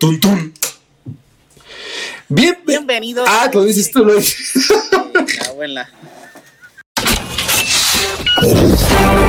Tun, tun. Bien, Bienvenidos. Ah, lo dices tú, lo dices. La abuela.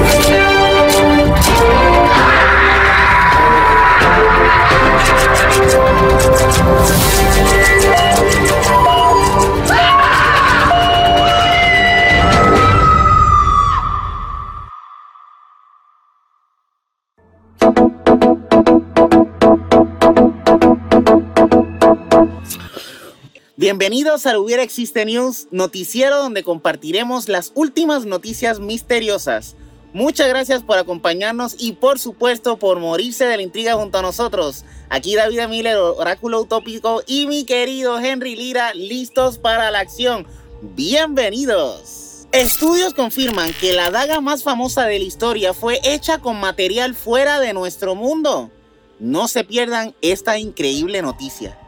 Bienvenidos al Hubiera Existe News, noticiero donde compartiremos las últimas noticias misteriosas. Muchas gracias por acompañarnos y por supuesto por morirse de la intriga junto a nosotros. Aquí David Miller, Oráculo Utópico y mi querido Henry Lira, listos para la acción. Bienvenidos. Estudios confirman que la daga más famosa de la historia fue hecha con material fuera de nuestro mundo. No se pierdan esta increíble noticia.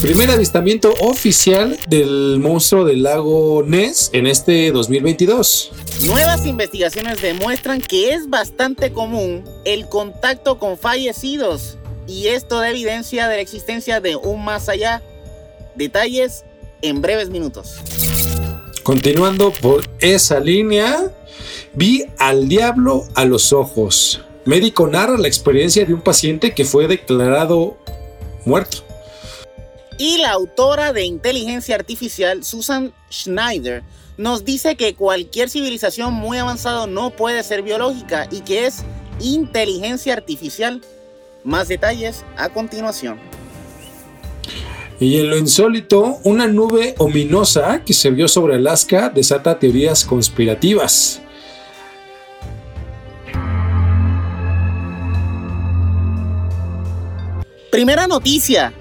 Primer avistamiento oficial del monstruo del lago Ness en este 2022. Nuevas investigaciones demuestran que es bastante común el contacto con fallecidos y esto da evidencia de la existencia de un más allá. Detalles en breves minutos. Continuando por esa línea, vi al diablo a los ojos. Médico narra la experiencia de un paciente que fue declarado muerto. Y la autora de inteligencia artificial, Susan Schneider, nos dice que cualquier civilización muy avanzada no puede ser biológica y que es inteligencia artificial. Más detalles a continuación. Y en lo insólito, una nube ominosa que se vio sobre Alaska desata teorías conspirativas. Primera noticia.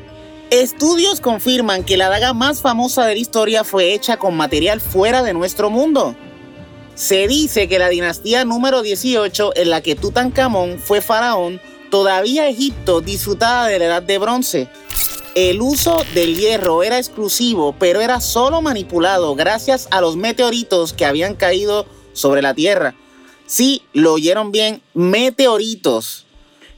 Estudios confirman que la daga más famosa de la historia fue hecha con material fuera de nuestro mundo. Se dice que la dinastía número 18, en la que Tutankamón fue faraón, todavía Egipto disfrutaba de la edad de bronce. El uso del hierro era exclusivo, pero era solo manipulado gracias a los meteoritos que habían caído sobre la Tierra. Sí, lo oyeron bien, meteoritos.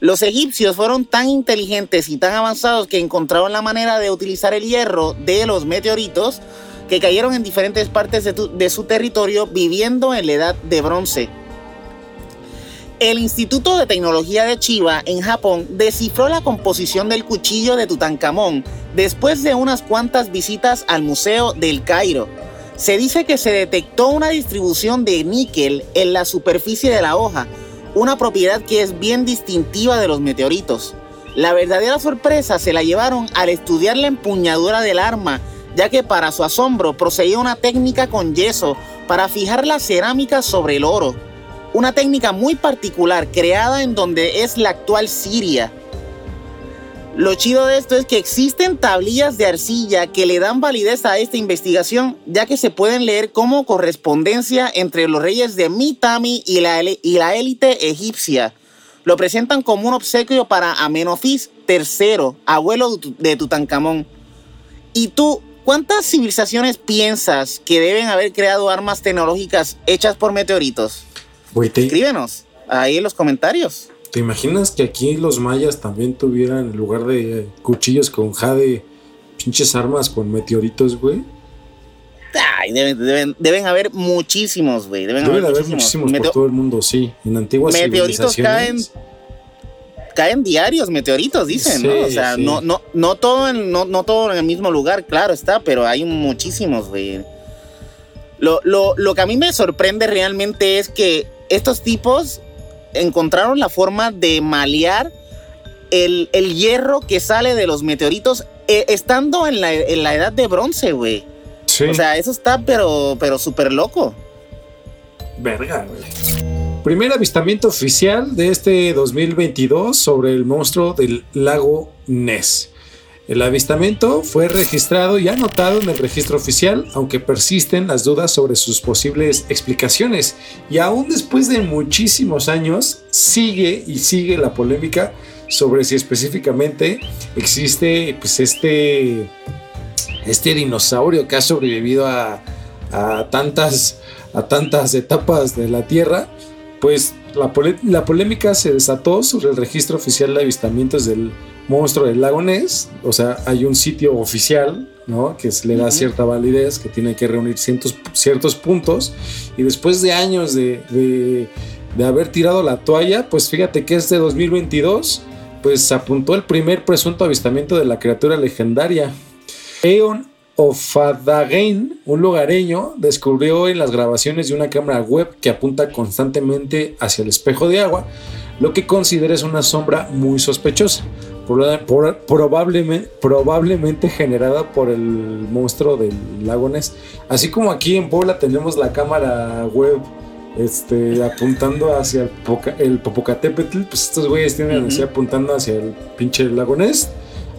Los egipcios fueron tan inteligentes y tan avanzados que encontraron la manera de utilizar el hierro de los meteoritos que cayeron en diferentes partes de, de, su territorio viviendo en la edad de bronce. El Instituto de Tecnología de Chiba en Japón descifró la composición del cuchillo de Tutankamón después de unas cuantas visitas al Museo del Cairo. Se dice que se detectó una distribución de níquel en la superficie de la hoja, una propiedad que es bien distintiva de los meteoritos. La verdadera sorpresa se la llevaron al estudiar la empuñadura del arma, ya que para su asombro procedía una técnica con yeso para fijar la cerámica sobre el oro. Una técnica muy particular creada en donde es la actual Siria. Lo chido de esto es que existen tablillas de arcilla que le dan validez a esta investigación, ya que se pueden leer como correspondencia entre los reyes de Mitanni y la, y la élite egipcia. Lo presentan como un obsequio para Amenofis III, abuelo de Tutankamón. ¿Y tú, cuántas civilizaciones piensas que deben haber creado armas tecnológicas hechas por meteoritos? Escríbenos ahí en los comentarios. ¿Te imaginas que aquí los mayas también tuvieran, en lugar de cuchillos con jade, pinches armas con meteoritos, güey? Ay, deben, deben, haber muchísimos, güey. Deben, deben, haber, haber muchísimos, muchísimos por todo el mundo, sí. En antiguas meteoritos civilizaciones. caen, caen diarios, meteoritos, dicen, Sí, ¿no? O sea, sí. no, no, no, todo en, no, no todo en el mismo lugar, claro está, pero hay muchísimos, güey. Lo, lo, lo que a mí me sorprende realmente es que estos tipos encontraron la forma de malear el, el hierro que sale de los meteoritos eh, estando en la, en la, edad de bronce, güey. Sí. O sea, eso está pero pero súper loco. Verga, güey. Primer avistamiento oficial de este 2022 sobre el monstruo del lago Ness. El avistamiento fue registrado y anotado en el registro oficial, aunque persisten las dudas sobre sus posibles explicaciones. Y aún después de muchísimos años, sigue y sigue la polémica sobre si específicamente existe pues, este, este dinosaurio que ha sobrevivido a, a, tantas, a tantas etapas de la Tierra. Pues la, la, polémica se desató sobre el registro oficial de avistamientos del monstruo del lago Ness. O sea, hay un sitio oficial, ¿no? Que le da cierta validez, que tiene que reunir ciertos, ciertos puntos. Y después de años de, de, de haber tirado la toalla, pues fíjate que este 2022, pues apuntó el primer presunto avistamiento de la criatura legendaria. Eon Ofadagain, un lugareño, descubrió en las grabaciones de una cámara web que apunta constantemente hacia el espejo de agua, lo que considera es una sombra muy sospechosa, probablemente, probablemente generada por el monstruo del lago Ness. Así como aquí en Puebla tenemos la cámara web este, apuntando hacia el, Popocatépetl, pues estos güeyes tienen así apuntando hacia el pinche lago Ness,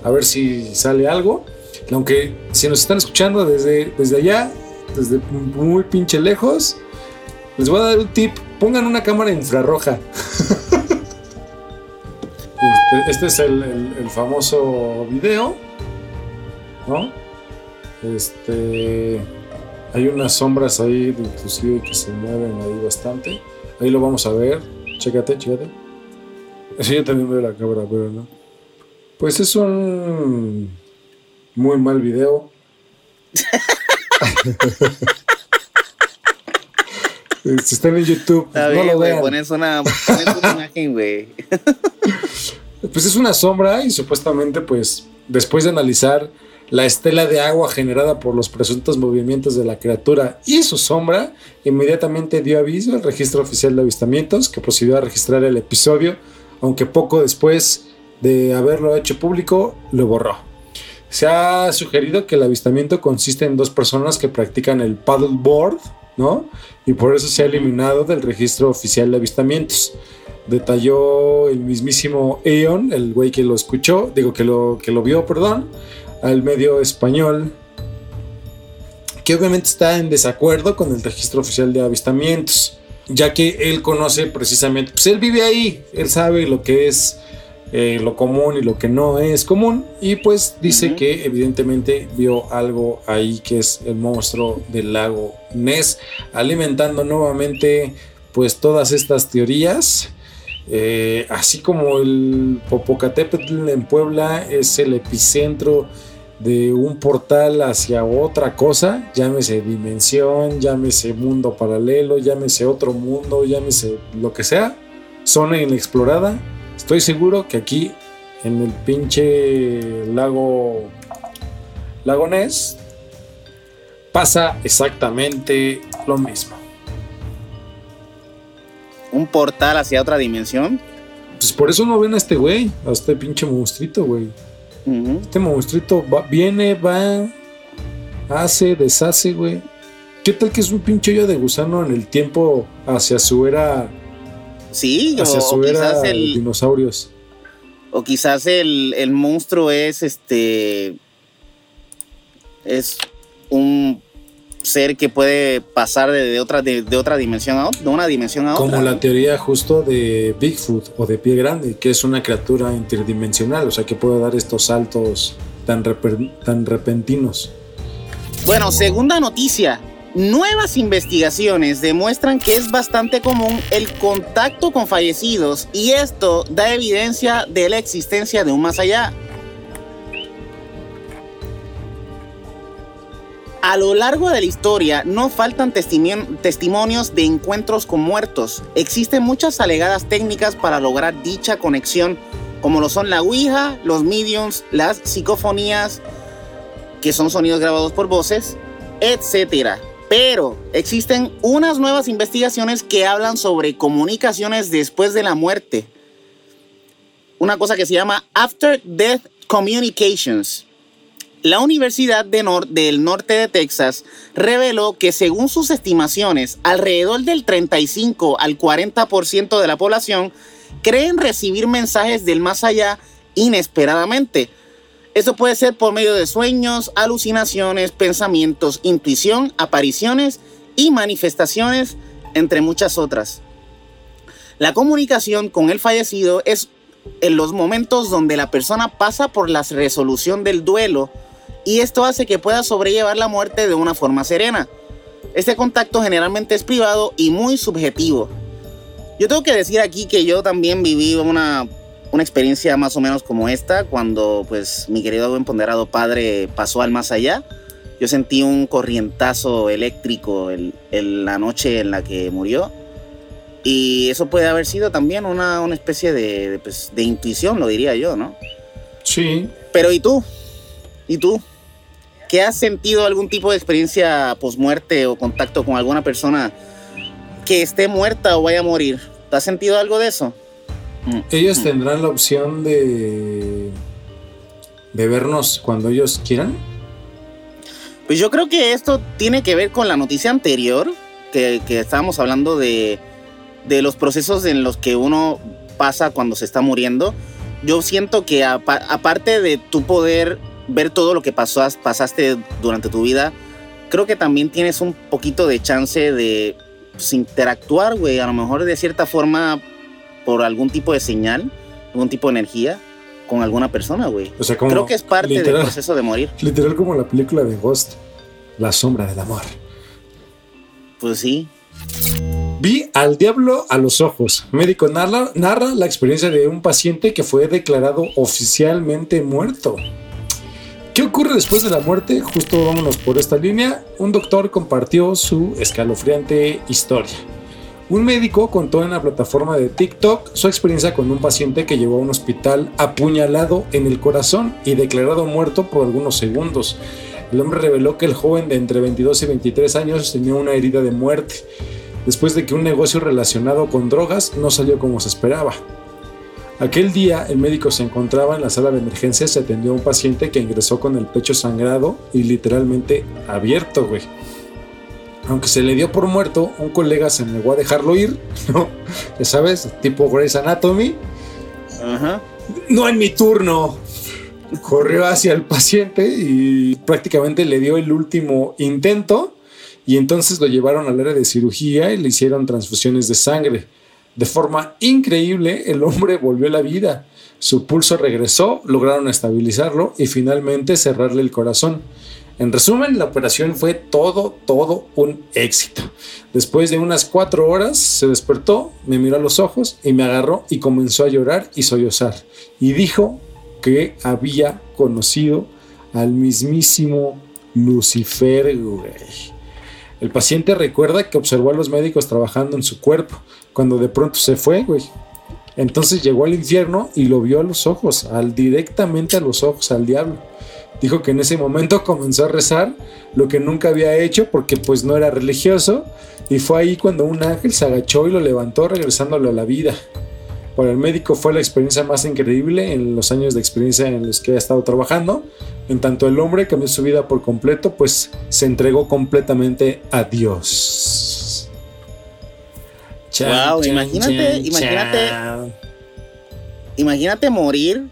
a ver si sale algo. Aunque si nos están escuchando desde, desde allá, desde muy pinche lejos, les voy a dar un tip. Pongan una cámara infrarroja. Este, este, es el, famoso video. ¿No? Este. Hay unas sombras ahí, inclusive que se mueven ahí bastante. Ahí lo vamos a ver. Chécate, chécate. Sí, yo también veo la cámara, pero no. Pues es un muy mal video. si están en YouTube, pues no lo vean. Pones una, pones una imagen, güey. pues es una sombra y supuestamente, pues, después de analizar la estela de agua generada por los presuntos movimientos de la criatura y su sombra, inmediatamente dio aviso al registro oficial de avistamientos que procedió a registrar el episodio, aunque poco después de haberlo hecho público, lo borró. Se ha sugerido que el avistamiento consiste en dos personas que practican el paddleboard, ¿no? Y por eso se ha eliminado del registro oficial de avistamientos. Detalló el mismísimo Eon, el güey que lo escuchó, digo que lo, que lo vio, perdón, al medio español, que obviamente está en desacuerdo con el registro oficial de avistamientos, ya que él conoce precisamente, pues él vive ahí, él sabe lo que es eh, lo común y lo que no es común. Y pues dice que evidentemente vio algo ahí que es el monstruo del lago Ness, alimentando nuevamente pues todas estas teorías. Eh, así como el Popocatépetl en Puebla es el epicentro de un portal hacia otra cosa, llámese dimensión, llámese mundo paralelo, llámese otro mundo, llámese lo que sea, zona inexplorada, Estoy seguro que aquí en el pinche lago Lagonés pasa exactamente lo mismo. ¿Un portal hacia otra dimensión? Pues por eso no ven a este güey, a este pinche monstruito, güey. Este monstruito viene, va, hace, deshace, güey. ¿Qué tal que es un pinche hoyo de gusano en el tiempo hacia su era Sí, o, quizás el dinosaurios. O quizás el, monstruo es este. Es un ser que puede pasar de, otra, de, otra dimensión a otra, de una dimensión a otra. Como la teoría justo de Bigfoot o de Pie Grande, que es una criatura interdimensional, o sea que puede dar estos saltos tan, tan repentinos. Bueno, segunda noticia. Nuevas investigaciones demuestran que es bastante común el contacto con fallecidos y esto da evidencia de la existencia de un más allá. A lo largo de la historia no faltan testimonios de encuentros con muertos. Existen muchas alegadas técnicas para lograr dicha conexión, como lo son la Ouija, los mediums, las psicofonías, que son sonidos grabados por voces, etc. Pero existen unas nuevas investigaciones que hablan sobre comunicaciones después de la muerte. Una cosa que se llama After Death Communications. La Universidad del Norte de Texas reveló que según sus estimaciones, alrededor del 35 al 40% de la población creen recibir mensajes del más allá inesperadamente esto puede ser por medio de sueños, alucinaciones, pensamientos, intuición, apariciones y manifestaciones, entre muchas otras. La comunicación con el fallecido es en los momentos donde la persona pasa por la resolución del duelo y esto hace que pueda sobrellevar la muerte de una forma serena. Este contacto generalmente es privado y muy subjetivo. Yo tengo que decir aquí que yo también viví una, una experiencia más o menos como esta, cuando pues mi querido buen ponderado padre pasó al más allá. Yo sentí un corrientazo eléctrico en la noche en la que murió. Y eso puede haber sido también una, una especie de, pues, de intuición, lo diría yo, ¿no? Sí. Pero ¿y tú? ¿Y tú? ¿Qué has sentido algún tipo de experiencia posmuerte o contacto con alguna persona que esté muerta o vaya a morir? ¿Te has sentido algo de eso? Mm. Ellos mm. tendrán la opción de de vernos cuando ellos quieran. Pues yo creo que esto tiene que ver con la noticia anterior, que, que estábamos hablando de, de, los procesos en los que uno pasa cuando se está muriendo. Yo siento que aparte de tu poder ver todo lo que pasó, pasaste durante tu vida, creo que también tienes un poquito de chance de pues, interactuar, güey, a lo mejor de cierta forma por algún tipo de señal, algún tipo de energía con alguna persona, güey. O sea, creo que es parte del proceso de morir. Literal como la película de Ghost, La sombra del amor. Pues sí. Vi al diablo a los ojos. Médico narra, narra la experiencia de un paciente que fue declarado oficialmente muerto. ¿Qué ocurre después de la muerte? Justo vámonos por esta línea. Un doctor compartió su escalofriante historia. Un médico contó en la plataforma de TikTok su experiencia con un paciente que llegó a un hospital apuñalado en el corazón y declarado muerto por algunos segundos. El hombre reveló que el joven de entre 22 y 23 años tenía una herida de muerte, después de que un negocio relacionado con drogas no salió como se esperaba. Aquel día el médico se encontraba en la sala de emergencias y atendió a un paciente que ingresó con el pecho sangrado y literalmente abierto, güey. Aunque se le dio por muerto, un colega se negó a dejarlo ir, ¿no? Ya sabes, tipo Grey's Anatomy. Ajá. No en mi turno. Corrió hacia el paciente y prácticamente le dio el último intento y entonces lo llevaron al área de cirugía y le hicieron transfusiones de sangre. De forma increíble, el hombre volvió a la vida. Su pulso regresó, lograron estabilizarlo y finalmente cerrarle el corazón. En resumen, la operación fue todo, todo un éxito. Después de unas cuatro horas se despertó, me miró a los ojos y me agarró y comenzó a llorar y sollozar. Y dijo que había conocido al mismísimo Lucifer, El paciente recuerda que observó a los médicos trabajando en su cuerpo, cuando de pronto se fue, güey. Entonces llegó al infierno y lo vio a los ojos, al directamente a los ojos al diablo. Dijo que en ese momento comenzó a rezar, lo que nunca había hecho porque pues no era religioso, y fue ahí cuando un ángel se agachó y lo levantó regresándolo a la vida. Para el médico fue la experiencia más increíble en los años de experiencia en los que ha estado trabajando. En tanto el hombre cambió su vida por completo, pues se entregó completamente a Dios wow, imagínate, imagínate. Imagínate morir,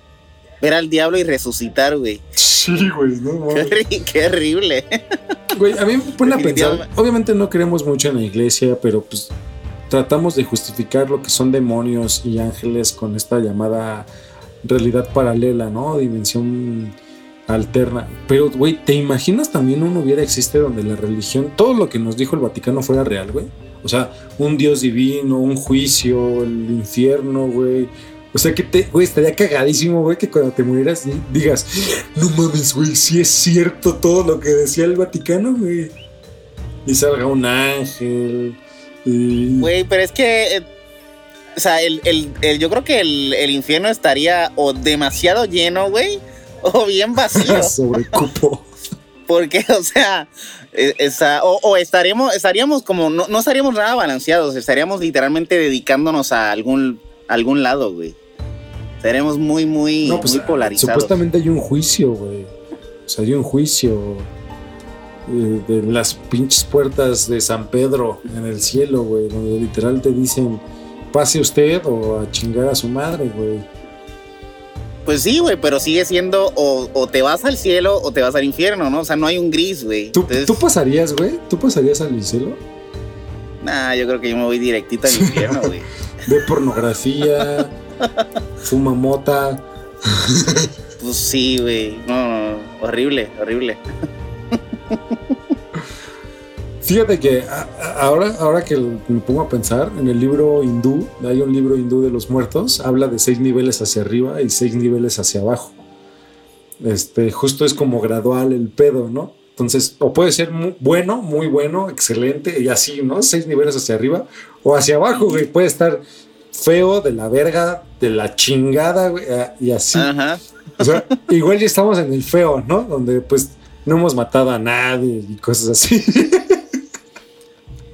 ver al diablo y resucitar, güey. Sí, güey, no qué, qué, horrible. Güey, a mí me pone a pensar. Obviamente no creemos mucho en la iglesia, pero pues tratamos de justificar lo que son demonios y ángeles con esta llamada realidad paralela, ¿no? Dimensión alterna. Pero, güey, ¿te imaginas también uno hubiera existe donde la religión, todo lo que nos dijo el Vaticano fuera real, güey? O sea, un Dios divino, un juicio, el infierno, güey. O sea, que te, güey, estaría cagadísimo, güey, que cuando te murieras digas, no mames, güey, si es cierto todo lo que decía el Vaticano, güey. Y salga un ángel. Güey, pero es que, eh, o sea, el, yo creo que el, el infierno estaría o demasiado lleno, güey, o bien vacío. Sobre cupo. Porque, o sea, e, o, estaríamos, estaríamos como, no, no, estaríamos nada balanceados, estaríamos literalmente dedicándonos a algún, algún lado, güey. Estaríamos muy, muy, pues, muy polarizados. Supuestamente hay un juicio, güey. O sea, hay un juicio eh, de las pinches puertas de San Pedro en el cielo, güey, donde literal te dicen, pase usted o a chingar a su madre, güey. Pues sí, güey, pero sigue siendo o, te vas al cielo o te vas al infierno, ¿no? O sea, no hay un gris, güey. ¿Tú, pasarías, güey? ¿Tú pasarías al cielo? Nah, yo creo que yo me voy directito al infierno, güey. Ve pornografía, fuma mota. pues sí, güey. No, no, horrible, horrible. Fíjate que ahora, ahora que me pongo a pensar, en el libro hindú, hay un libro hindú de los muertos, habla de seis niveles hacia arriba y seis niveles hacia abajo. Este, justo es como gradual el pedo, ¿no? Entonces, o puede ser muy bueno, muy bueno, excelente, y así, ¿no? Seis niveles hacia arriba o hacia abajo, güey. Puede estar feo, de la verga, de la chingada, güey, ah, y así. Ajá. O sea, igual ya estamos en el feo, ¿no? Donde pues no hemos matado a nadie y cosas así.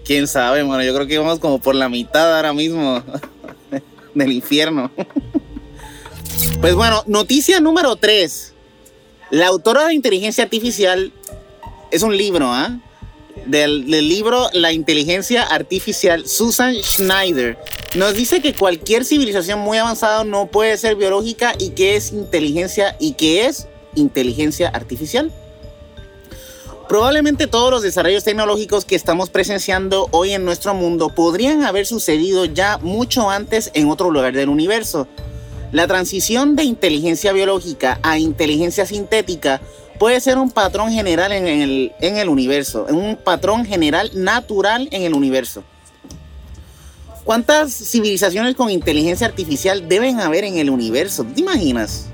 Quién sabe, bueno, yo creo que vamos como por la mitad ahora mismo del infierno. Pues bueno, noticia número 3. La autora de inteligencia artificial es un libro, ¿ah? Del, del, libro La inteligencia artificial, Susan Schneider, nos dice que cualquier civilización muy avanzada no puede ser biológica y que es inteligencia y que es inteligencia artificial. Probablemente todos los desarrollos tecnológicos que estamos presenciando hoy en nuestro mundo podrían haber sucedido ya mucho antes en otro lugar del universo. La transición de inteligencia biológica a inteligencia sintética puede ser un patrón general en el, en el universo, un patrón general natural en el universo. ¿Cuántas civilizaciones con inteligencia artificial deben haber en el universo? ¿Te imaginas?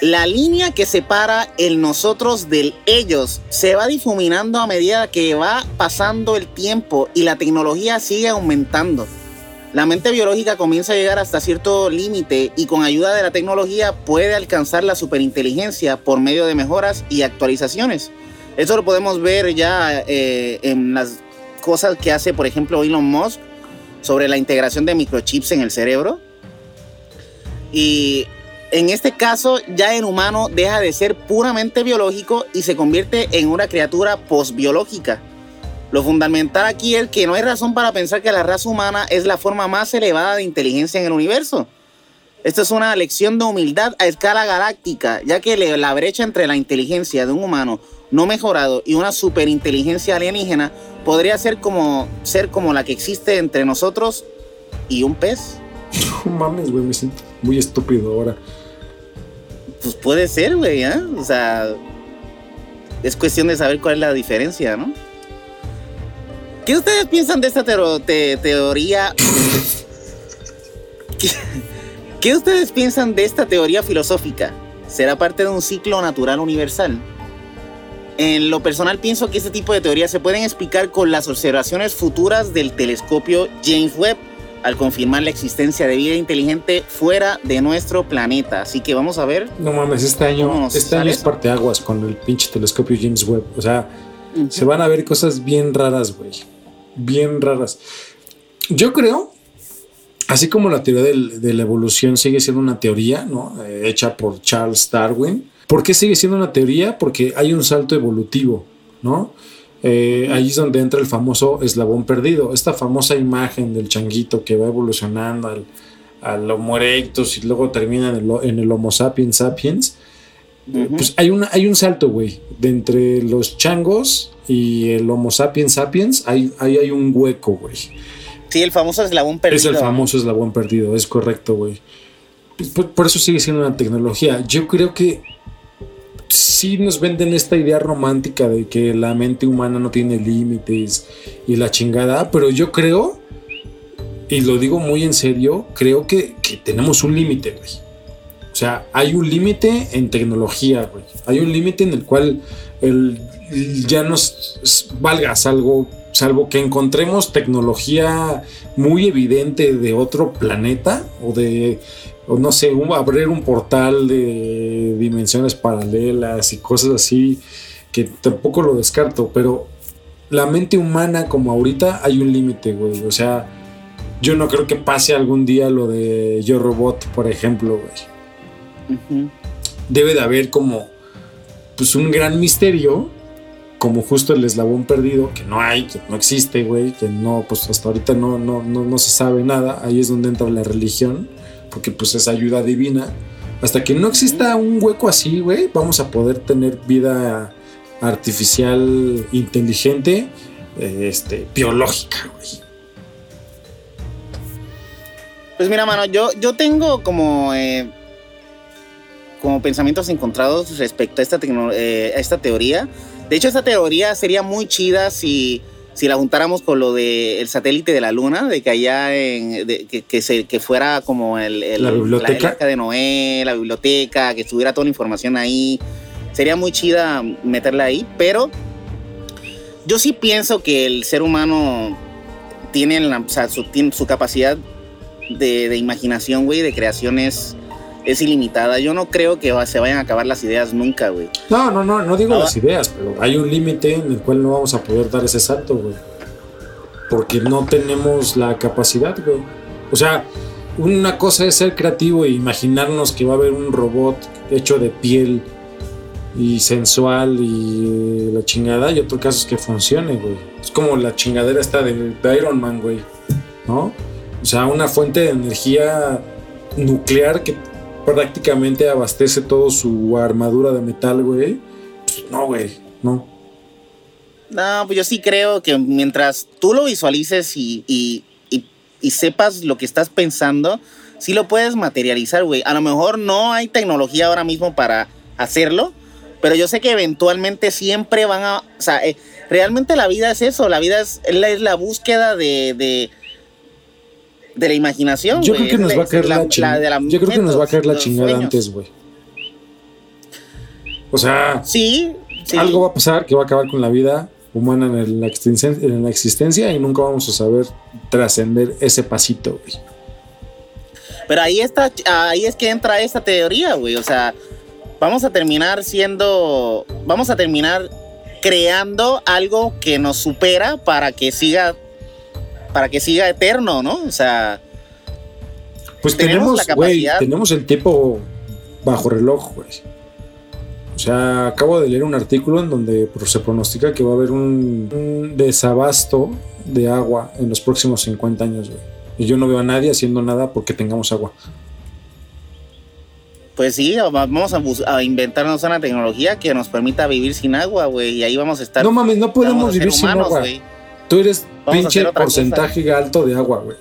La línea que separa el nosotros del ellos se va difuminando a medida que va pasando el tiempo y la tecnología sigue aumentando. La mente biológica comienza a llegar hasta cierto límite y con ayuda de la tecnología puede alcanzar la superinteligencia por medio de mejoras y actualizaciones. Eso lo podemos ver ya eh, en las cosas que hace, por ejemplo, Elon Musk sobre la integración de microchips en el cerebro. Y en este caso ya el humano deja de ser puramente biológico y se convierte en una criatura postbiológica. Lo fundamental aquí es que no hay razón para pensar que la raza humana es la forma más elevada de inteligencia en el universo. Esto es una lección de humildad a escala galáctica, ya que la brecha entre la inteligencia de un humano no mejorado y una superinteligencia alienígena podría ser como, la que existe entre nosotros y un pez. No mames, güey, me siento muy estúpido ahora. Pues puede ser, güey, ¿eh? O sea, es cuestión de saber cuál es la diferencia, ¿no? ¿Qué ustedes piensan de esta teoría? ¿Qué ustedes piensan de esta teoría filosófica? ¿Será parte de un ciclo natural universal? En lo personal pienso que este tipo de teorías se pueden explicar con las observaciones futuras del telescopio James Webb al confirmar la existencia de vida inteligente fuera de nuestro planeta. Así que vamos a ver. No mames, este año, este año es parteaguas con el pinche telescopio James Webb. O sea, se van a ver cosas bien raras, güey. Bien raras. Yo creo, así como la teoría de la evolución sigue siendo una teoría, ¿no? Eh, hecha por Charles Darwin ¿Por qué sigue siendo una teoría? Porque hay un salto evolutivo, ¿no? Eh, ahí es donde entra el famoso eslabón perdido, esta famosa imagen del changuito que va evolucionando al, Homo erectus y luego termina en el, Homo sapiens sapiens. Pues hay, una, hay un salto, güey, de entre los changos y el Homo sapiens sapiens, ahí hay, hay un hueco, güey. Sí, el famoso eslabón perdido. Es el famoso eslabón perdido, es correcto, güey. Pues, por, eso sigue siendo una tecnología. Yo creo que sí nos venden esta idea romántica de que la mente humana no tiene límites y la chingada, pero yo creo, y lo digo muy en serio, creo que, tenemos un límite, güey. O sea, hay un límite en tecnología, güey. Hay un límite en el cual el, ya nos valga algo, salvo que encontremos tecnología muy evidente de otro planeta o de o no sé, abrir un portal de dimensiones paralelas y cosas así, que tampoco lo descarto, pero la mente humana como ahorita hay un límite, güey. O sea, yo no creo que pase algún día lo de Yo Robot, por ejemplo, güey. Debe de haber como, pues un gran misterio, como justo el eslabón perdido, que no hay, que no existe, güey, que no, pues hasta ahorita no, no, no, no se sabe nada. Ahí es donde entra la religión porque pues es ayuda divina. Hasta que no exista un hueco así, güey, vamos a poder tener vida artificial inteligente, este, biológica, güey. Pues mira, mano, yo, yo tengo como, eh, como pensamientos encontrados respecto a esta, eh, a esta teoría. De hecho, esa teoría sería muy chida si, si la juntáramos con lo del satélite de la luna, de que allá en, que, se, que fuera como el, la biblioteca de Noé, la biblioteca, que estuviera toda la información ahí. Sería muy chida meterla ahí, pero yo sí pienso que el ser humano tiene, su, su capacidad de, de imaginación, güey, de creación es, ilimitada. Yo no creo que se vayan a acabar las ideas nunca, güey. No, no, no, no digo las ideas, pero hay un límite en el cual no vamos a poder dar ese salto, güey. Porque no tenemos la capacidad, güey. O sea, una cosa es ser creativo e imaginarnos que va a haber un robot hecho de piel y sensual y la chingada, y otro caso es que funcione, güey. Es como la chingadera esta de, de Iron Man, güey. ¿No? O sea, una fuente de energía nuclear que prácticamente abastece todo su armadura de metal, güey. Pues, no, güey, no. No, pues yo sí creo que mientras tú lo visualices y, y, y, sepas lo que estás pensando, sí lo puedes materializar, güey. A lo mejor no hay tecnología ahora mismo para hacerlo, pero yo sé que eventualmente siempre van a... O sea, eh, realmente la vida es eso, la vida es, es la búsqueda de de la imaginación. Yo creo que nos va a caer la, chingada. Yo creo que nos va a caer la chingada antes, güey. O sea, sí, algo va a pasar que va a acabar con la vida humana en la, en la existencia y nunca vamos a saber trascender ese pasito, güey. Pero ahí está, ahí es que entra esa teoría, güey. O sea, vamos a terminar siendo, vamos a terminar creando algo que nos supera para que siga para que siga eterno, ¿no? O sea. Pues tenemos, güey, tenemos el tiempo bajo reloj, güey. O sea, acabo de leer un artículo en donde se pronostica que va a haber un, desabasto de agua en los próximos 50 años, güey. Y yo no veo a nadie haciendo nada porque tengamos agua. Pues sí, vamos a, inventarnos una tecnología que nos permita vivir sin agua, güey. Y ahí vamos a estar. No mames, no podemos vivir sin agua. Tú eres pinche porcentaje alto de agua, güey.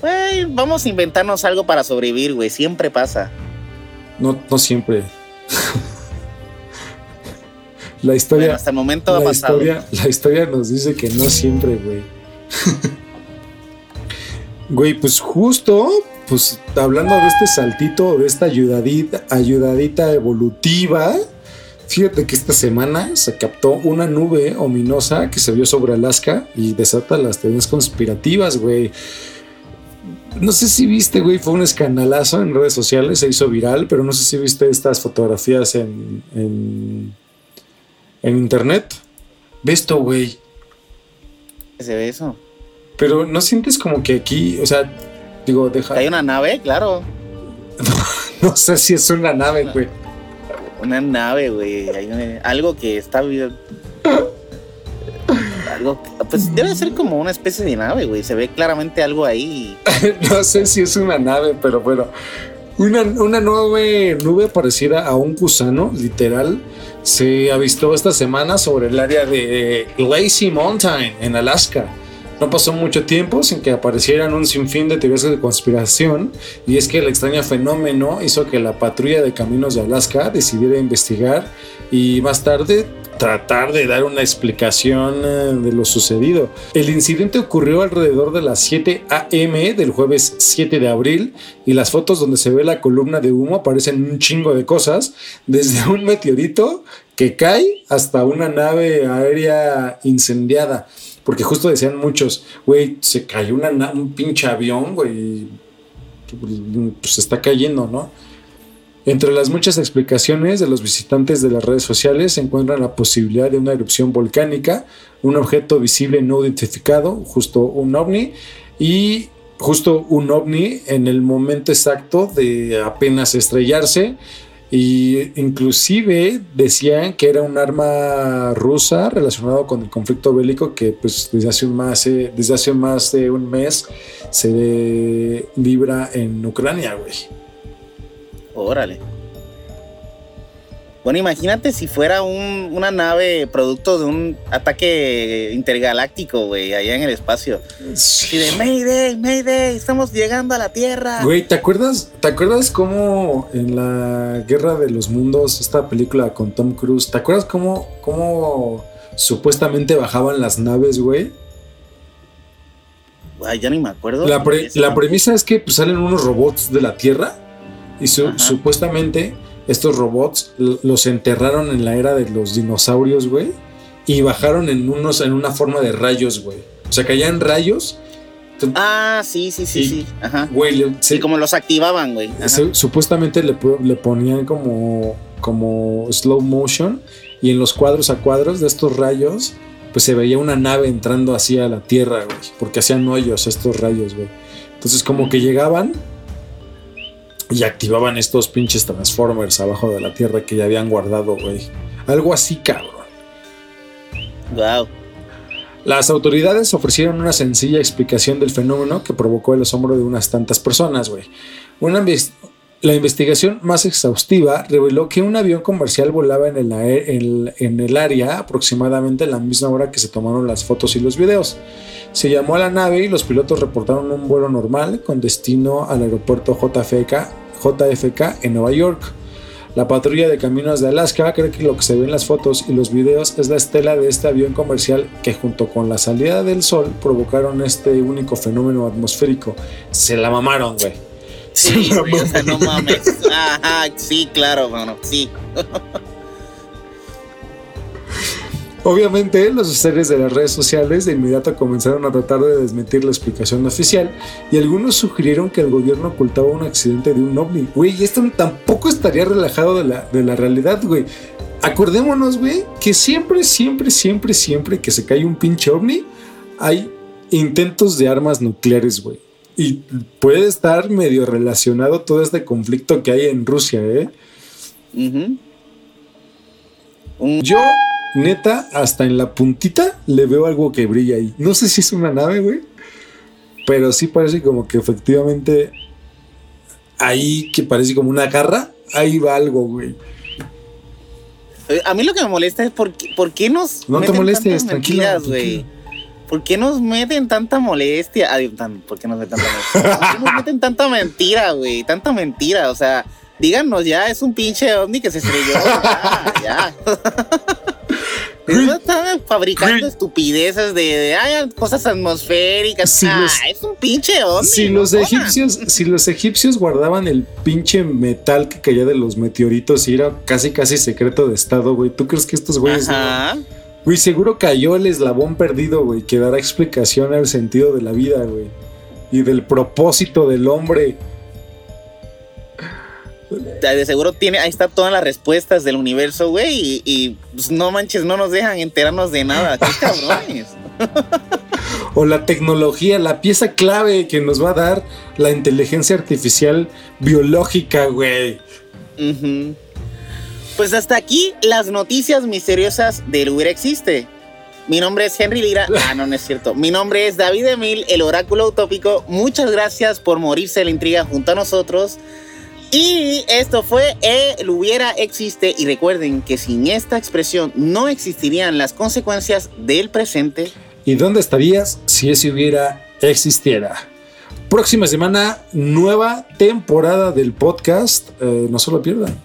Güey, vamos a inventarnos algo para sobrevivir, güey. Siempre pasa. No, no siempre. la historia. hasta el momento la ha pasado. Historia, la historia nos dice que no siempre, güey. güey, pues justo, pues hablando de este saltito, de esta ayudadita, ayudadita evolutiva Fíjate que esta semana se captó una nube ominosa que se vio sobre Alaska y desata las teorías conspirativas, güey. No sé si viste, güey, fue un escandalazo en redes sociales, se hizo viral, pero no sé si viste estas fotografías en, en, en internet. Ve esto, güey. Se ve eso. Pero no sientes como que aquí, o sea, digo, deja. ¿Hay una nave? Claro. no sé si es una nave, güey una nave, güey. algo que está. Algo, pues debe ser como una especie de nave, güey. Se ve claramente algo ahí. no sé si es una nave, pero bueno. Una, una nube, nube parecida a un gusano, literal, se avistó esta semana sobre el área de Lazy Mountain, en Alaska. No pasó mucho tiempo sin que aparecieran un sinfín de teorías de conspiración, y es que el extraño fenómeno hizo que la patrulla de caminos de Alaska decidiera investigar y más tarde tratar de dar una explicación eh, de lo sucedido. El incidente ocurrió alrededor de las 7 a.m. del jueves 7 de abril y las fotos donde se ve la columna de humo aparecen un chingo de cosas, desde un meteorito que cae hasta una nave aérea incendiada. Porque justo decían muchos, güey, se cayó un pinche avión, güey, pues está cayendo, ¿no? Entre las muchas explicaciones de los visitantes de las redes sociales se encuentra la posibilidad de una erupción volcánica, un objeto visible no identificado, justo un ovni, y justo un ovni en el momento exacto de apenas estrellarse y inclusive decían que era un arma rusa relacionado con el conflicto bélico que pues desde hace, más, eh, desde hace más de un mes se libra en Ucrania, güey. Órale. Bueno, imagínate si fuera un, una nave producto de un ataque intergaláctico, güey, allá en el espacio. Y de Mayday, Mayday, estamos llegando a la Tierra. Güey, ¿te acuerdas, ¿te acuerdas cómo en la Guerra de los Mundos, esta película con Tom Cruise, ¿te acuerdas cómo, cómo supuestamente bajaban las naves, güey? Ay, ya ni me acuerdo. La, la premisa es que pues, salen unos robots de la Tierra y supuestamente estos robots los enterraron en la era de los dinosaurios, güey. Y bajaron en unos, en una forma de rayos, güey. O sea, caían rayos. Ah, sí, sí, sí, sí. Ajá. Güey, sí, como los activaban, güey. Supuestamente le, le, ponían como, como slow motion. Y en los cuadros a cuadros de estos rayos, pues se veía una nave entrando así a la Tierra, güey. Porque hacían hoyos estos rayos, güey. Entonces, como que llegaban y activaban estos pinches Transformers abajo de la tierra que ya habían guardado, güey. Algo así, cabrón. Wow. Las autoridades ofrecieron una sencilla explicación del fenómeno que provocó el asombro de unas tantas personas, güey. la investigación más exhaustiva reveló que un avión comercial volaba en el, en el área aproximadamente a la misma hora que se tomaron las fotos y los videos. Se llamó a la nave y los pilotos reportaron un vuelo normal con destino al aeropuerto JFK JFK en Nueva York. La patrulla de caminos de Alaska cree que lo que se ve en las fotos y los videos es la estela de este avión comercial que junto con la salida del sol provocaron este único fenómeno atmosférico. Se la mamaron, güey. Sí, no mames. sí, claro, mano, sí. Obviamente, los usuarios de las redes sociales de inmediato comenzaron a tratar de desmentir la explicación oficial y algunos sugirieron que el gobierno ocultaba un accidente de un ovni. Güey, esto tampoco estaría relajado de la, de la realidad, güey. Acordémonos, güey, que siempre, siempre, siempre, siempre que se cae un pinche ovni, hay intentos de armas nucleares, güey. Y puede estar medio relacionado todo este conflicto que hay en Rusia, ¿eh? Yo neta, hasta en la puntita le veo algo que brilla ahí. No sé si es una nave, güey. Pero sí parece como que efectivamente ahí que parece como una garra, ahí va algo, güey. Eh, a mí lo que me molesta es por qué, por qué nos. No te molestes, tranquila. güey. ¿Por qué nos meten tanta molestia? ¿Por qué nos meten tanta molestia? ¿Por qué nos meten tanta mentira, güey? Tanta mentira, o sea, díganos ya, es un pinche ovni que se estrelló. ya. ya. Están fabricando estupideces de, cosas atmosféricas. ah, es un pinche ovni. Si los egipcios, si los egipcios guardaban el pinche metal que caía de los meteoritos y era casi casi secreto de estado, güey. ¿Tú crees que estos güeyes Güey, seguro cayó el eslabón perdido, güey, que dará explicación al sentido de la vida, güey. Y del propósito del hombre de seguro tiene, ahí está todas las respuestas del universo, güey, y, pues, no manches, no nos dejan enterarnos de nada, qué cabrones. o la tecnología, la pieza clave que nos va a dar la inteligencia artificial biológica, güey. Pues hasta aquí las noticias misteriosas del Uber Existe. Mi nombre es Henry Lira. Ah, no, no es cierto. Mi nombre es David Emil, el oráculo utópico. Muchas gracias por morirse la intriga junto a nosotros. Y esto fue El hubiera existe. Y recuerden que sin esta expresión no existirían las consecuencias del presente. ¿Y dónde estarías si ese hubiera existiera? Próxima semana, nueva temporada del podcast. Eh, no se lo pierdan.